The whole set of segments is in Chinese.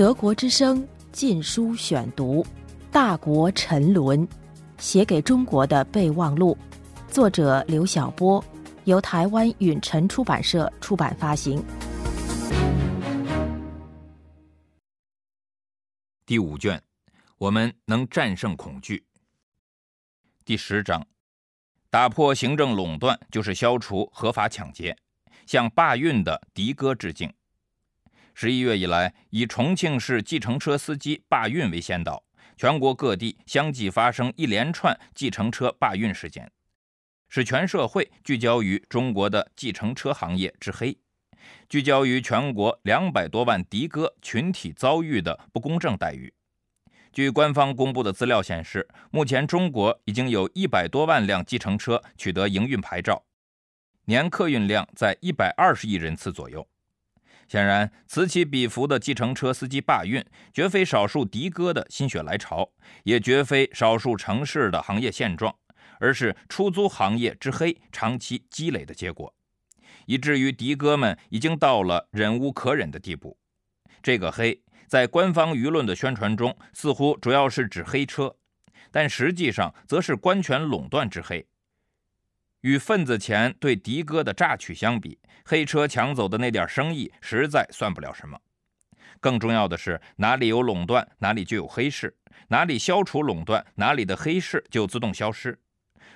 德国之声《禁书选读》，《大国沉沦》，写给中国的备忘录，作者刘晓波，由台湾允晨出版社出版发行。第五卷，我们能战胜恐惧。第十章，打破行政垄断就是消除合法抢劫，向罢运的的哥致敬。十一月以来，以重庆市计程车司机罢运为先导，全国各地相继发生一连串计程车罢运事件，使全社会聚焦于中国的计程车行业之黑，聚焦于全国两百多万的哥群体遭遇的不公正待遇。据官方公布的资料显示，目前中国已经有一百多万辆计程车取得营运牌照，年客运量在一百二十亿人次左右。显然，此起彼伏的计程车司机罢运，绝非少数的哥的心血来潮，也绝非少数城市的行业现状，而是出租行业之黑长期积累的结果，以至于的哥们已经到了忍无可忍的地步。这个黑，在官方舆论的宣传中，似乎主要是指黑车，但实际上则是官权垄断之黑。与份子钱对的哥的榨取相比，黑车抢走的那点生意实在算不了什么。更重要的是，哪里有垄断，哪里就有黑市；哪里消除垄断，哪里的黑市就自动消失。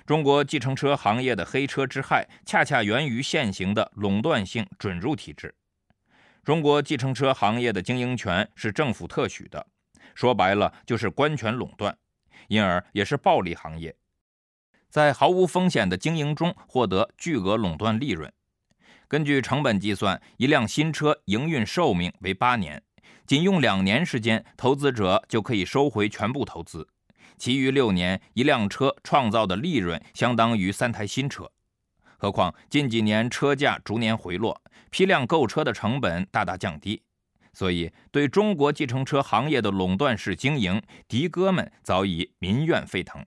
中国计程车行业的黑车之害，恰恰源于现行的垄断性准入体制。中国计程车行业的经营权是政府特许的，说白了就是官权垄断，因而也是暴利行业。在毫无风险的经营中获得巨额垄断利润。根据成本计算，一辆新车营运寿命为八年，仅用两年时间，投资者就可以收回全部投资，其余六年，一辆车创造的利润相当于三台新车。何况近几年车价逐年回落，批量购车的成本大大降低，所以对中国计程车行业的垄断式经营，的哥们早已民怨沸腾。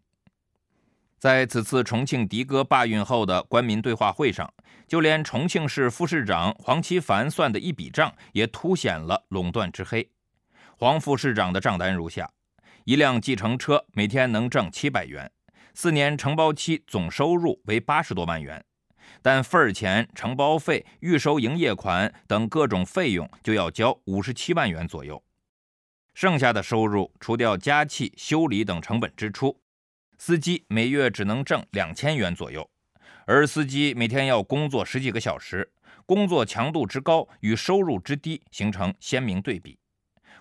在此次重庆的哥罢运后的官民对话会上，就连重庆市副市长黄奇帆算的一笔账，也凸显了垄断之黑。黄副市长的账单如下：一辆计程车每天能挣七百元，四年承包期总收入为八十多万元，但份儿钱、承包费、预收营业款等各种费用就要交五十七万元左右，剩下的收入除掉加气、修理等成本支出。司机每月只能挣两千元左右，而司机每天要工作十几个小时，工作强度之高与收入之低形成鲜明对比。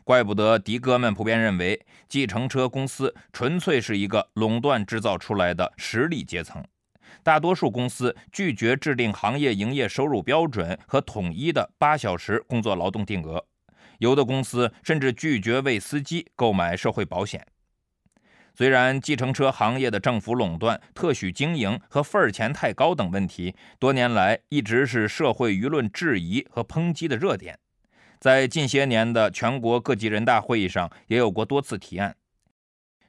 怪不得的哥们普遍认为，计程车公司纯粹是一个垄断制造出来的实力阶层。大多数公司拒绝制定行业营业收入标准和统一的八小时工作劳动定额，有的公司甚至拒绝为司机购买社会保险。虽然计程车行业的政府垄断、特许经营和份儿钱太高等问题，多年来一直是社会舆论质疑和抨击的热点，在近些年的全国各级人大会议上也有过多次提案，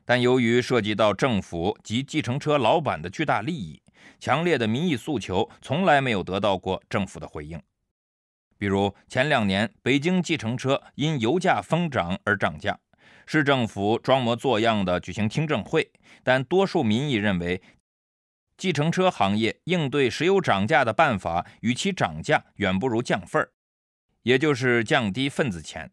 但由于涉及到政府及计程车老板的巨大利益，强烈的民意诉求从来没有得到过政府的回应。比如前两年，北京计程车因油价疯涨而涨价。市政府装模作样的举行听证会，但多数民意认为，计程车行业应对石油涨价的办法，与其涨价远不如降份儿，也就是降低份子钱。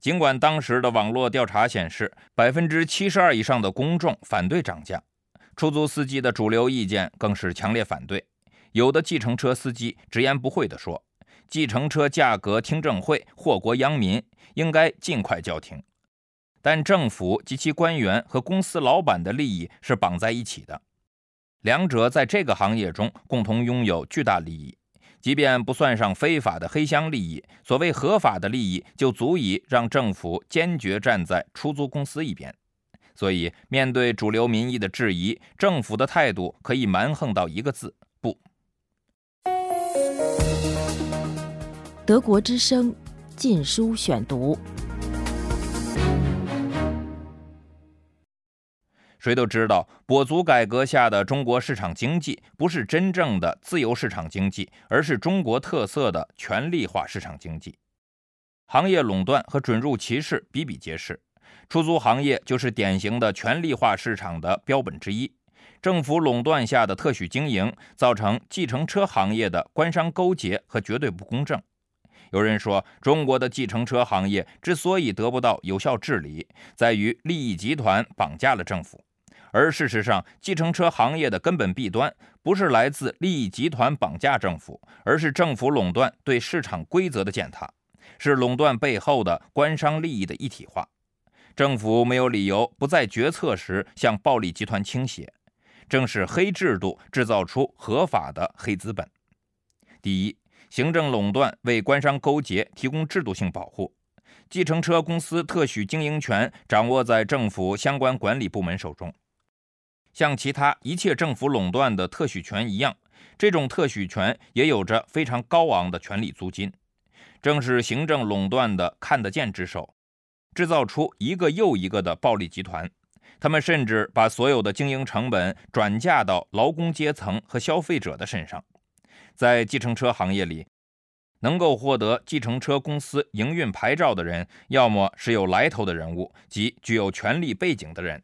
尽管当时的网络调查显示，百分之七十二以上的公众反对涨价，出租司机的主流意见更是强烈反对。有的计程车司机直言不讳地说：“计程车价格听证会祸国殃民，应该尽快叫停。”但政府及其官员和公司老板的利益是绑在一起的，两者在这个行业中共同拥有巨大利益。即便不算上非法的黑箱利益，所谓合法的利益就足以让政府坚决站在出租公司一边。所以，面对主流民意的质疑，政府的态度可以蛮横到一个字：不。德国之声，禁书选读。谁都知道，跛足改革下的中国市场经济不是真正的自由市场经济，而是中国特色的权力化市场经济。行业垄断和准入歧视比比皆是。出租行业就是典型的权力化市场的标本之一。政府垄断下的特许经营，造成计程车行业的官商勾结和绝对不公正。有人说，中国的计程车行业之所以得不到有效治理，在于利益集团绑架了政府。而事实上，计程车行业的根本弊端不是来自利益集团绑架政府，而是政府垄断对市场规则的践踏，是垄断背后的官商利益的一体化。政府没有理由不在决策时向暴力集团倾斜，正是黑制度制造出合法的黑资本。第一。行政垄断为官商勾结提供制度性保护，计程车公司特许经营权掌握在政府相关管理部门手中。像其他一切政府垄断的特许权一样，这种特许权也有着非常高昂的权利租金。正是行政垄断的看得见之手，制造出一个又一个的暴力集团。他们甚至把所有的经营成本转嫁到劳工阶层和消费者的身上。在计程车行业里，能够获得计程车公司营运牌照的人，要么是有来头的人物，即具有权力背景的人；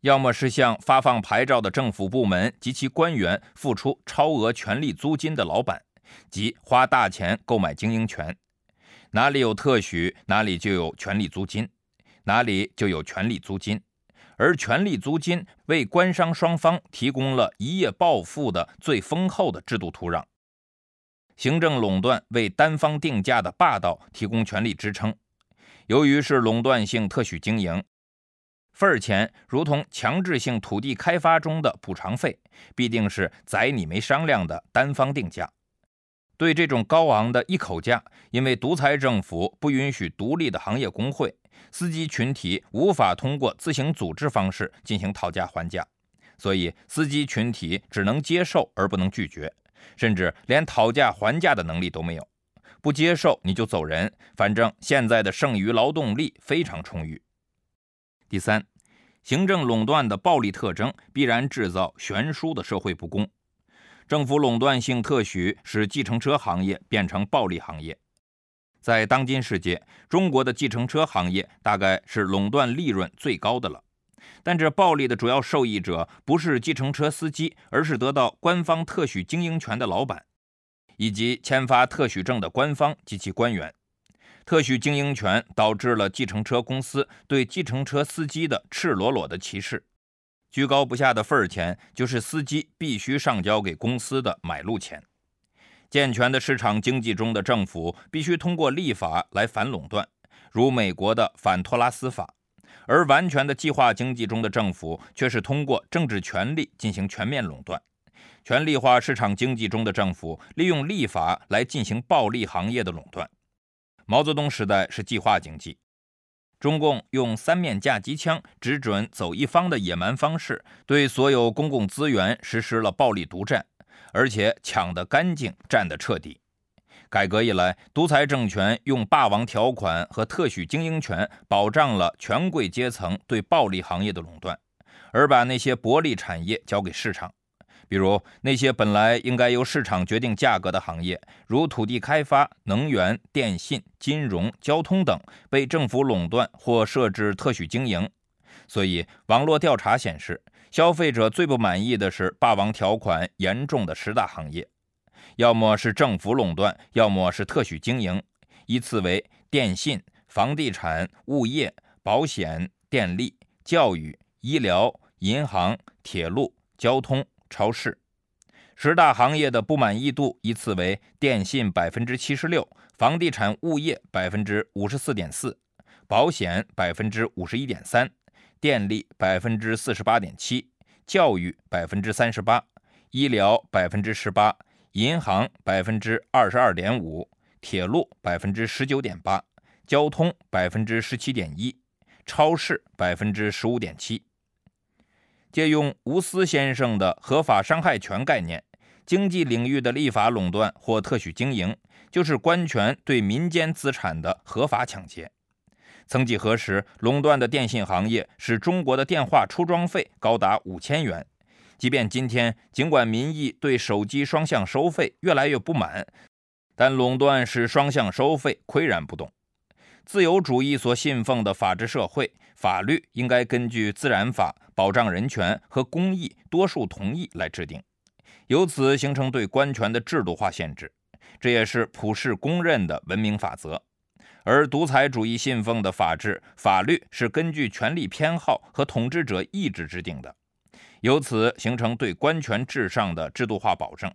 要么是向发放牌照的政府部门及其官员付出超额权利租金的老板，即花大钱购买经营权。哪里有特许，哪里就有权利租金，哪里就有权利租金。而权力租金为官商双方提供了一夜暴富的最丰厚的制度土壤，行政垄断为单方定价的霸道提供权力支撑。由于是垄断性特许经营，份儿钱如同强制性土地开发中的补偿费，必定是宰你没商量的单方定价。对这种高昂的一口价，因为独裁政府不允许独立的行业工会。司机群体无法通过自行组织方式进行讨价还价，所以司机群体只能接受而不能拒绝，甚至连讨价还价的能力都没有。不接受你就走人，反正现在的剩余劳动力非常充裕。第三，行政垄断的暴力特征必然制造悬殊的社会不公。政府垄断性特许使计程车行业变成暴利行业。在当今世界，中国的计程车行业大概是垄断利润最高的了。但这暴利的主要受益者不是计程车司机，而是得到官方特许经营权的老板，以及签发特许证的官方及其官员。特许经营权导致了计程车公司对计程车司机的赤裸裸的歧视。居高不下的份儿钱，就是司机必须上交给公司的买路钱。健全的市场经济中的政府必须通过立法来反垄断，如美国的反托拉斯法；而完全的计划经济中的政府却是通过政治权力进行全面垄断。权力化市场经济中的政府利用立法来进行暴利行业的垄断。毛泽东时代是计划经济，中共用三面架机枪只准走一方的野蛮方式，对所有公共资源实施了暴力独占。而且抢得干净，占得彻底。改革以来，独裁政权用霸王条款和特许经营权保障了权贵阶层对暴利行业的垄断，而把那些薄利产业交给市场。比如，那些本来应该由市场决定价格的行业，如土地开发、能源、电信、金融、交通等，被政府垄断或设置特许经营。所以，网络调查显示。消费者最不满意的是霸王条款严重的十大行业，要么是政府垄断，要么是特许经营，依次为电信、房地产、物业、保险、电力、教育、医疗、银行、铁路、交通、超市。十大行业的不满意度依次为电信百分之七十六，房地产物业百分之五十四点四，保险百分之五十一点三。电力百分之四十八点七，教育百分之三十八，医疗百分之十八，银行百分之二十二点五，铁路百分之十九点八，交通百分之十七点一，超市百分之十五点七。借用吴思先生的合法伤害权概念，经济领域的立法垄断或特许经营，就是官权对民间资产的合法抢劫。曾几何时，垄断的电信行业使中国的电话出装费高达五千元。即便今天，尽管民意对手机双向收费越来越不满，但垄断使双向收费岿然不动。自由主义所信奉的法治社会，法律应该根据自然法、保障人权和公益多数同意来制定，由此形成对官权的制度化限制，这也是普世公认的文明法则。而独裁主义信奉的法治法律是根据权力偏好和统治者意志制定的，由此形成对官权至上的制度化保证。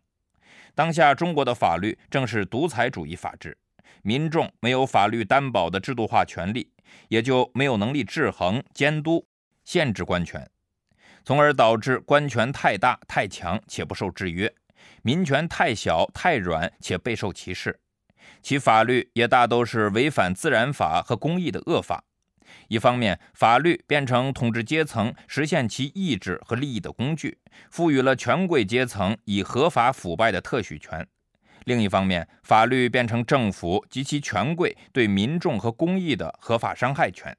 当下中国的法律正是独裁主义法治，民众没有法律担保的制度化权利，也就没有能力制衡、监督、限制官权，从而导致官权太大太强且不受制约，民权太小太软且备受歧视。其法律也大都是违反自然法和公义的恶法。一方面，法律变成统治阶层实现其意志和利益的工具，赋予了权贵阶层以合法腐败的特许权；另一方面，法律变成政府及其权贵对民众和公益的合法伤害权。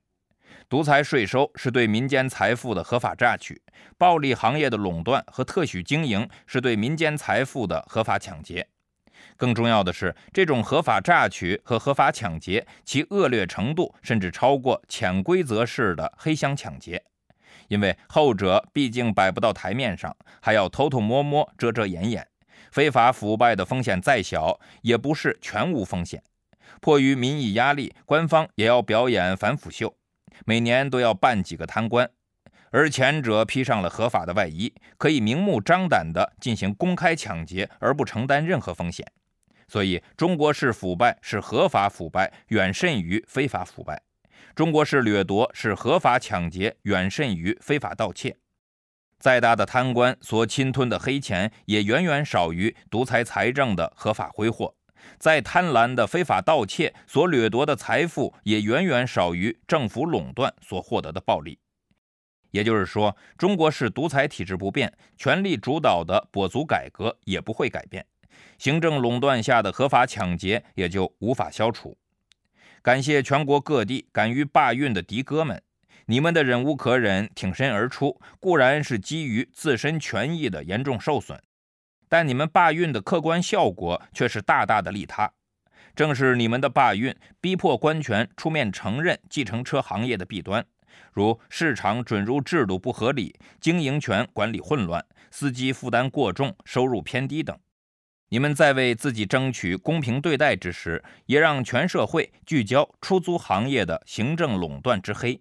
独裁税收是对民间财富的合法榨取，暴利行业的垄断和特许经营是对民间财富的合法抢劫。更重要的是，这种合法榨取和合法抢劫，其恶劣程度甚至超过潜规则式的黑箱抢劫，因为后者毕竟摆不到台面上，还要偷偷摸摸、遮遮掩掩。非法腐败的风险再小，也不是全无风险。迫于民意压力，官方也要表演反腐秀，每年都要办几个贪官，而前者披上了合法的外衣，可以明目张胆地进行公开抢劫，而不承担任何风险。所以，中国式腐败是合法腐败远甚于非法腐败；中国式掠夺是合法抢劫远甚于非法盗窃。再大的贪官所侵吞的黑钱，也远远少于独裁财政的合法挥霍；再贪婪的非法盗窃所掠夺的财富，也远远少于政府垄断所获得的暴利。也就是说，中国式独裁体制不变，权力主导的跛足改革也不会改变。行政垄断下的合法抢劫也就无法消除。感谢全国各地敢于罢运的的哥们，你们的忍无可忍挺身而出，固然是基于自身权益的严重受损，但你们罢运的客观效果却是大大的利他。正是你们的罢运，逼迫官权出面承认计程车行业的弊端，如市场准入制度不合理、经营权管理混乱、司机负担过重、收入偏低等。你们在为自己争取公平对待之时，也让全社会聚焦出租行业的行政垄断之黑，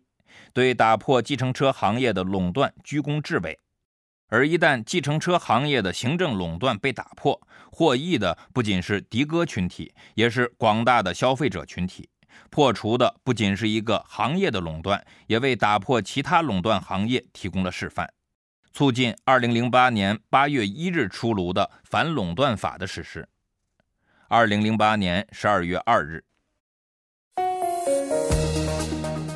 对打破计程车行业的垄断居功至伟。而一旦计程车行业的行政垄断被打破，获益的不仅是的哥群体，也是广大的消费者群体。破除的不仅是一个行业的垄断，也为打破其他垄断行业提供了示范。促进二零零八年八月一日出炉的反垄断法的实施。二零零八年十二月二日，